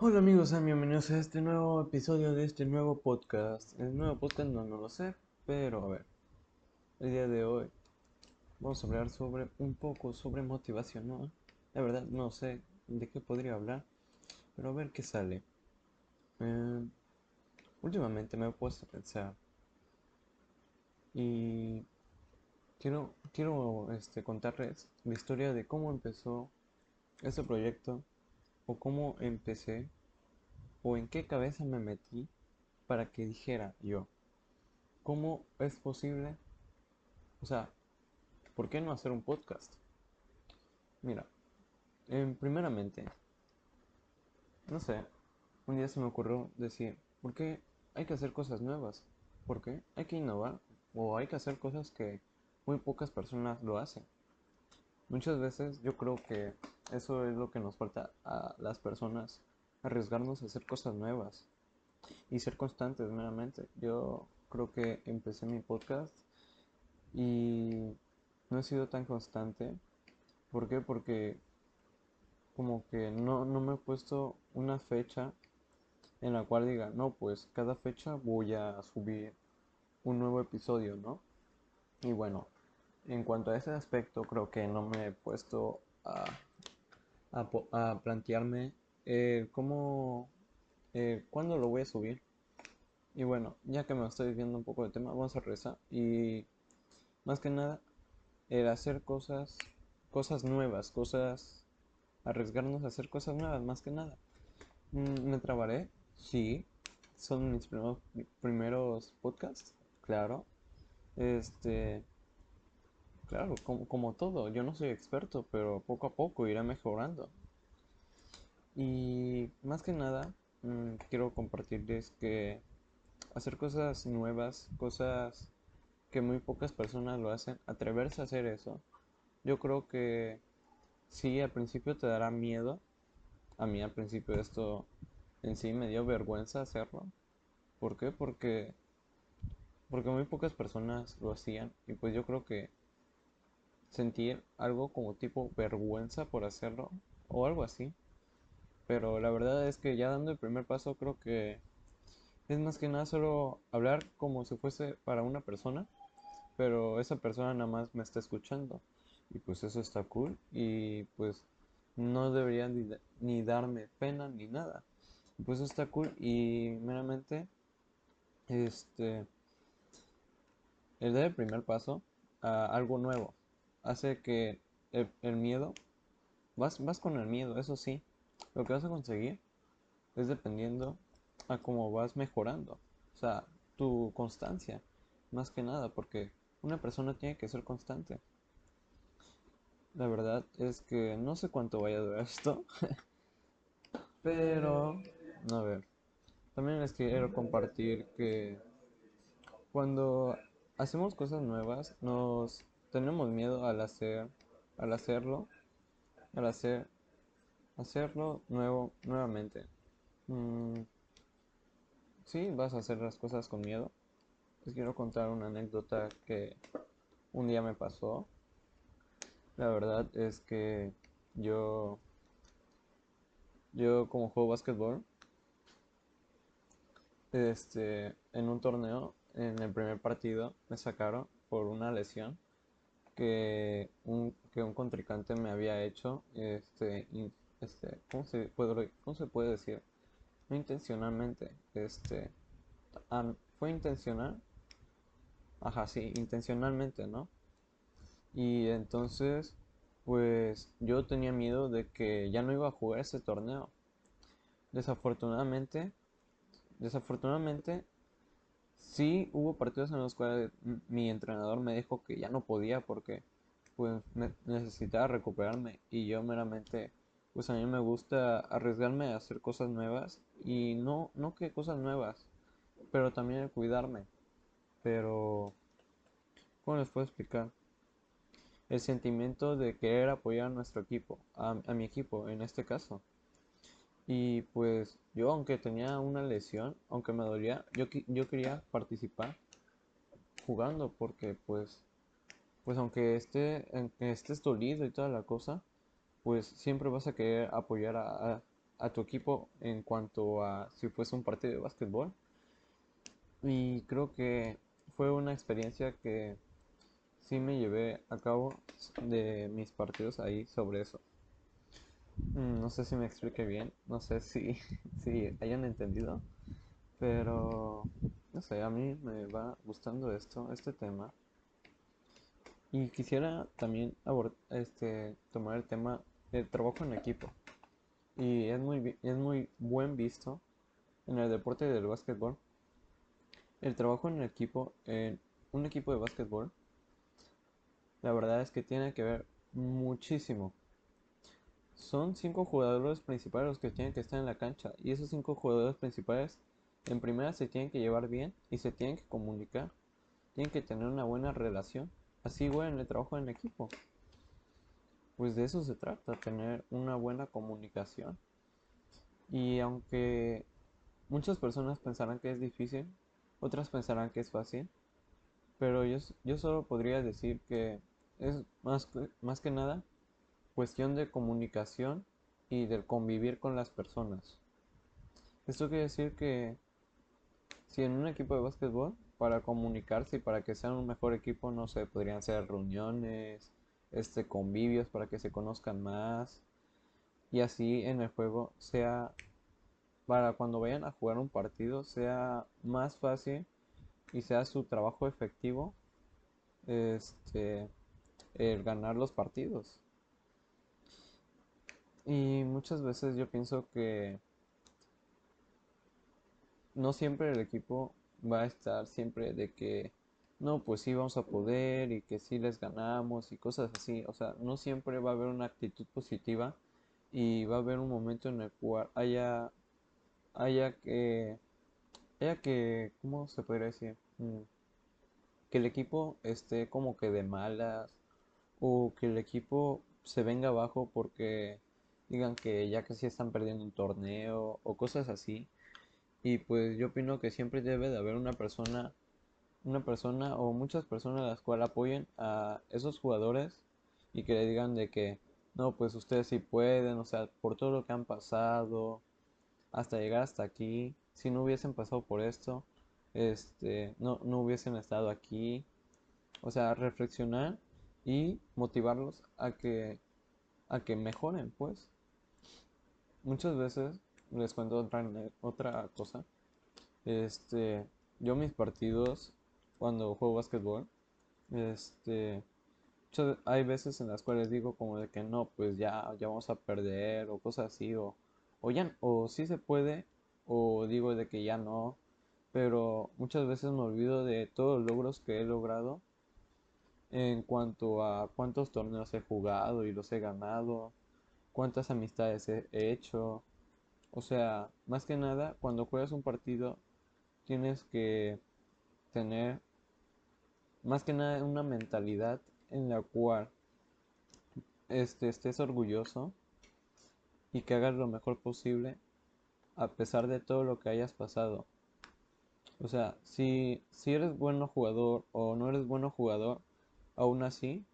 Hola amigos, sean bienvenidos a este nuevo episodio de este nuevo podcast. El nuevo podcast no, lo sé, pero a ver. El día de hoy vamos a hablar sobre un poco sobre motivación, ¿no? La verdad no sé de qué podría hablar, pero a ver qué sale. Eh, últimamente me he puesto a pensar y quiero, quiero este, contarles la historia de cómo empezó este proyecto o cómo empecé o en qué cabeza me metí para que dijera yo, ¿cómo es posible? O sea, ¿por qué no hacer un podcast? Mira, primeramente, no sé, un día se me ocurrió decir, ¿por qué hay que hacer cosas nuevas? ¿Por qué hay que innovar? O hay que hacer cosas que muy pocas personas lo hacen. Muchas veces yo creo que eso es lo que nos falta a las personas, arriesgarnos a hacer cosas nuevas y ser constantes meramente. Yo creo que empecé mi podcast y no he sido tan constante. ¿Por qué? Porque como que no, no me he puesto una fecha en la cual diga, no, pues cada fecha voy a subir un nuevo episodio, ¿no? Y bueno, en cuanto a ese aspecto, creo que no me he puesto a, a, plantearme eh, cómo, eh, cuándo lo voy a subir. Y bueno, ya que me estoy viendo un poco de tema, vamos a rezar. Y más que nada, el hacer cosas, cosas nuevas, cosas, arriesgarnos a hacer cosas nuevas, más que nada. Mm, ¿Me trabaré? Sí. Son mis primeros, primeros podcasts, claro. Este, Claro, como, como todo, yo no soy experto, pero poco a poco irá mejorando. Y más que nada, mm, quiero compartirles que hacer cosas nuevas, cosas que muy pocas personas lo hacen, atreverse a hacer eso, yo creo que sí, al principio te dará miedo. A mí al principio esto en sí me dio vergüenza hacerlo. ¿Por qué? Porque, porque muy pocas personas lo hacían y pues yo creo que sentir algo como tipo vergüenza por hacerlo o algo así. Pero la verdad es que ya dando el primer paso creo que es más que nada solo hablar como si fuese para una persona, pero esa persona nada más me está escuchando. Y pues eso está cool y pues no debería ni, darme pena ni nada. pues está cool y meramente este el dar el primer paso a algo nuevo hace que el, miedo, vas, vas con el miedo, eso sí, lo que vas a conseguir es dependiendo a cómo vas mejorando, o sea, tu constancia, más que nada, porque una persona tiene que ser constante. La verdad es que no sé cuánto vaya a durar esto, pero, a ver, también les quiero compartir que cuando hacemos cosas nuevas nos tenemos miedo al hacer, al hacerlo, al hacer, hacerlo nuevo, nuevamente. Mm, sí, vas a hacer las cosas con miedo. Les quiero contar una anécdota que un día me pasó. La verdad es que yo, yo como juego básquetbol, este, en un torneo, en el primer partido, me sacaron por una lesión que un, que un contrincante me había hecho, este, este, ¿cómo se puede, cómo se puede decir? No intencionalmente, este, fue intencional, ajá, sí, intencionalmente, ¿no? Y entonces, pues yo tenía miedo de que ya no iba a jugar ese torneo. Desafortunadamente, desafortunadamente Sí, hubo partidos en los cuales mi entrenador me dijo que ya no podía porque pues necesitaba recuperarme y yo meramente pues a mí me gusta arriesgarme a hacer cosas nuevas y no no que cosas nuevas, pero también cuidarme. Pero ¿cómo les puedo explicar? El sentimiento de querer apoyar a nuestro equipo, a mi equipo en este caso. Y pues yo, aunque tenía una lesión, aunque me dolía, yo, yo quería participar jugando porque pues, pues aunque, esté, estés dolido y toda la cosa, pues siempre vas a querer apoyar a, a tu equipo en cuanto a si fuese un partido de básquetbol. Y creo que fue una experiencia que sí me llevé a cabo de mis partidos ahí sobre eso. Mm, no sé si me explique bien, no sé si, si hayan entendido, pero no sé, a mí me va gustando esto, este tema. Y quisiera también este, tomar el tema del trabajo en equipo. Y es muy, es muy buen visto en el deporte del básquetbol. El trabajo en equipo, en un equipo de básquetbol, la verdad es que tiene que ver muchísimo. Son cinco jugadores principales los que tienen que estar en la cancha. Y esos cinco jugadores principales, en primera, se tienen que llevar bien y se tienen que comunicar. Tienen que tener una buena relación. Así, igual en el trabajo en equipo. Pues de eso se trata, tener una buena comunicación. Y aunque muchas personas pensarán que es difícil, otras pensarán que es fácil, pero yo, yo solo podría decir que es más, más que nada cuestión de comunicación y del convivir con las personas. Esto quiere decir que si en un equipo de básquetbol, para comunicarse y para que sean un mejor equipo, no sé, podrían ser reuniones, este, convivios para que se conozcan más y así en el juego sea para cuando vayan a jugar un partido sea más fácil y sea su trabajo efectivo este el ganar los partidos y muchas veces yo pienso que no siempre el equipo va a estar siempre de que no, pues sí vamos a poder y que sí les ganamos y cosas así. O sea, no siempre va a haber una actitud positiva y va a haber un momento en el cual haya, haya que, haya que, ¿cómo se podría decir? Mm, que el equipo esté como que de malas o que el equipo se venga abajo porque digan que ya sí están perdiendo un torneo o cosas así. Y pues yo opino que siempre debe de haber una persona una persona o muchas personas las cuales apoyen a esos jugadores y que le digan de que no, pues ustedes sí pueden, o sea, por todo lo que han pasado hasta llegar hasta aquí, si no hubiesen pasado por esto, este, no, no hubiesen estado aquí, o sea, reflexionar y motivarlos a que a que mejoren, pues. Muchas veces les cuento otra, otra cosa. Este, yo mis partidos cuando juego básquetbol. Este, hay veces en las cuales digo como de que no, pues ya, ya vamos a perder o cosas así, o, o ya, o sí se puede, o digo de que ya no, pero muchas veces me olvido de todos los logros que he logrado en cuanto a cuántos torneos he jugado y los he ganado, cuántas amistades he hecho, o sea, más que nada, cuando juegas un partido tienes que tener más que nada una mentalidad en la cual este, estés orgulloso y que hagas lo mejor posible a pesar de todo lo que hayas pasado. O sea, si, si eres bueno jugador o no eres bueno jugador, aún así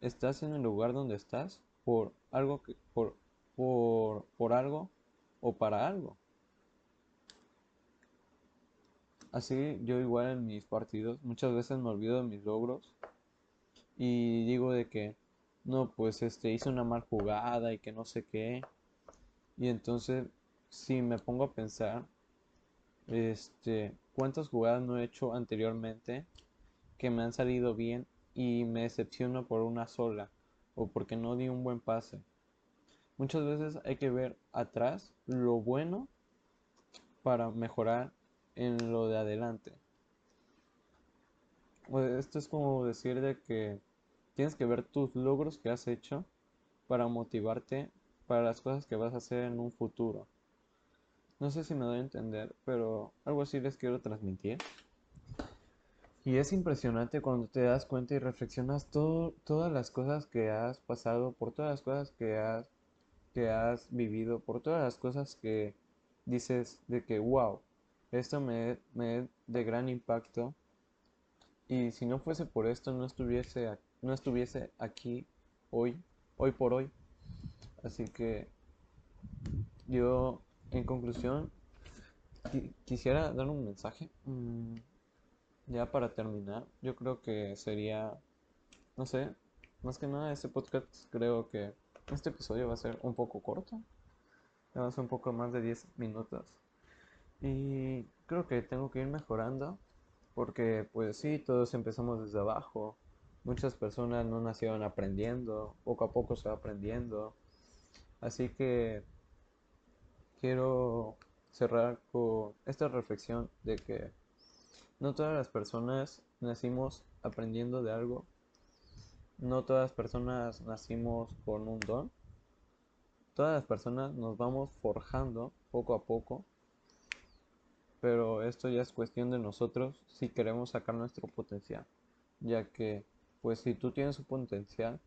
estás en el lugar donde estás por algo que por, por, por algo o para algo. Así yo igual en mis partidos muchas veces me olvido de mis logros y digo de que no, pues este hice una mal jugada y que no sé qué. Y entonces si me pongo a pensar este cuántas jugadas no he hecho anteriormente que me han salido bien y me decepciono por una sola o porque no di un buen pase. Muchas veces hay que ver atrás lo bueno para mejorar en lo de adelante. Esto es como decir de que tienes que ver tus logros que has hecho para motivarte para las cosas que vas a hacer en un futuro. No sé si me doy a entender, pero algo así les quiero transmitir. Y es impresionante cuando te das cuenta y reflexionas todo, todas las cosas que has pasado, por todas las cosas que has, que has vivido, por todas las cosas que dices de que, wow, esto me, es de gran impacto y si no fuese por esto no estuviese, no estuviese aquí hoy, hoy por hoy. Así que yo, en conclusión, quisiera dar un mensaje. Mm, ya para terminar, yo creo que sería, no sé, más que nada este podcast creo que este episodio va a ser un poco corto. Va a ser un poco más de 10 minutos. Y creo que tengo que ir mejorando. Porque pues sí, todos empezamos desde abajo. Muchas personas no nacieron aprendiendo. Poco a poco se va aprendiendo. Así que quiero cerrar con esta reflexión de que no todas las personas nacimos aprendiendo de algo. No todas las personas nacimos con un don. Todas las personas nos vamos forjando poco a poco. Pero esto ya es cuestión de nosotros si queremos sacar nuestro potencial. Ya que, pues si tú tienes un potencial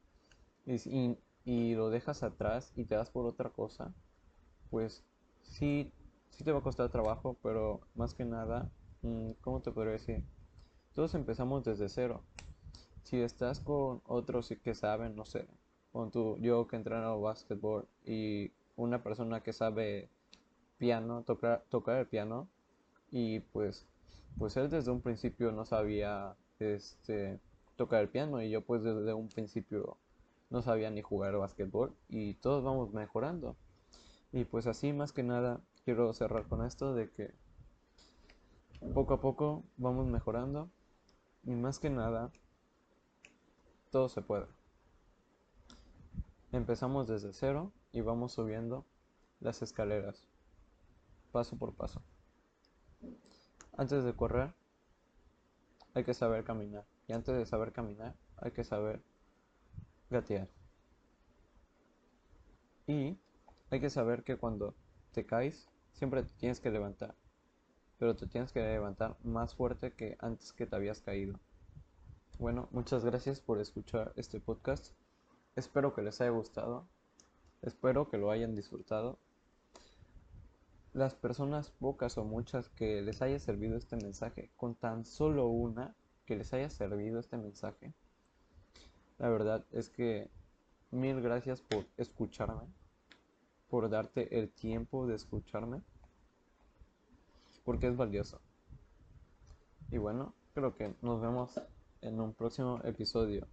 y, y lo dejas atrás y te das por otra cosa, pues sí, sí te va a costar trabajo, pero más que nada, ¿cómo te podría decir? Todos empezamos desde cero. Si estás con otros que saben, no sé, con tu, yo que entreno básquetbol y una persona que sabe piano, tocar, tocar el piano, y pues, pues él desde un principio no sabía este, tocar el piano y yo pues desde un principio no sabía ni jugar básquetbol y todos vamos mejorando. Y pues así más que nada quiero cerrar con esto de que poco a poco vamos mejorando y más que nada todo se puede. Empezamos desde cero y vamos subiendo las escaleras paso por paso. Antes de correr hay que saber caminar y antes de saber caminar hay que saber gatear. Y hay que saber que cuando te caes, siempre tienes que levantar. Pero te tienes que levantar más fuerte que antes que te habías caído. Bueno, muchas gracias por escuchar este podcast. Espero que les haya gustado. Espero que lo hayan disfrutado. Las personas pocas o muchas que les haya servido este mensaje, con tan solo una que les haya servido este mensaje, la verdad es que mil gracias por escucharme por darte el tiempo de escucharme, porque es valioso. Y bueno, creo que nos vemos en un próximo episodio.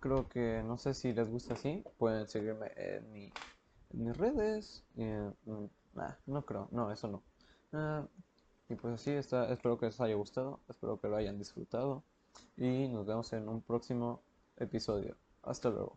Creo que no sé si les gusta así, pueden seguirme en, mi, mis redes. Mm, no creo, no, eso no. Ah, y pues así está, espero que les haya gustado, espero que lo hayan disfrutado y nos vemos en un próximo episodio. Hasta luego.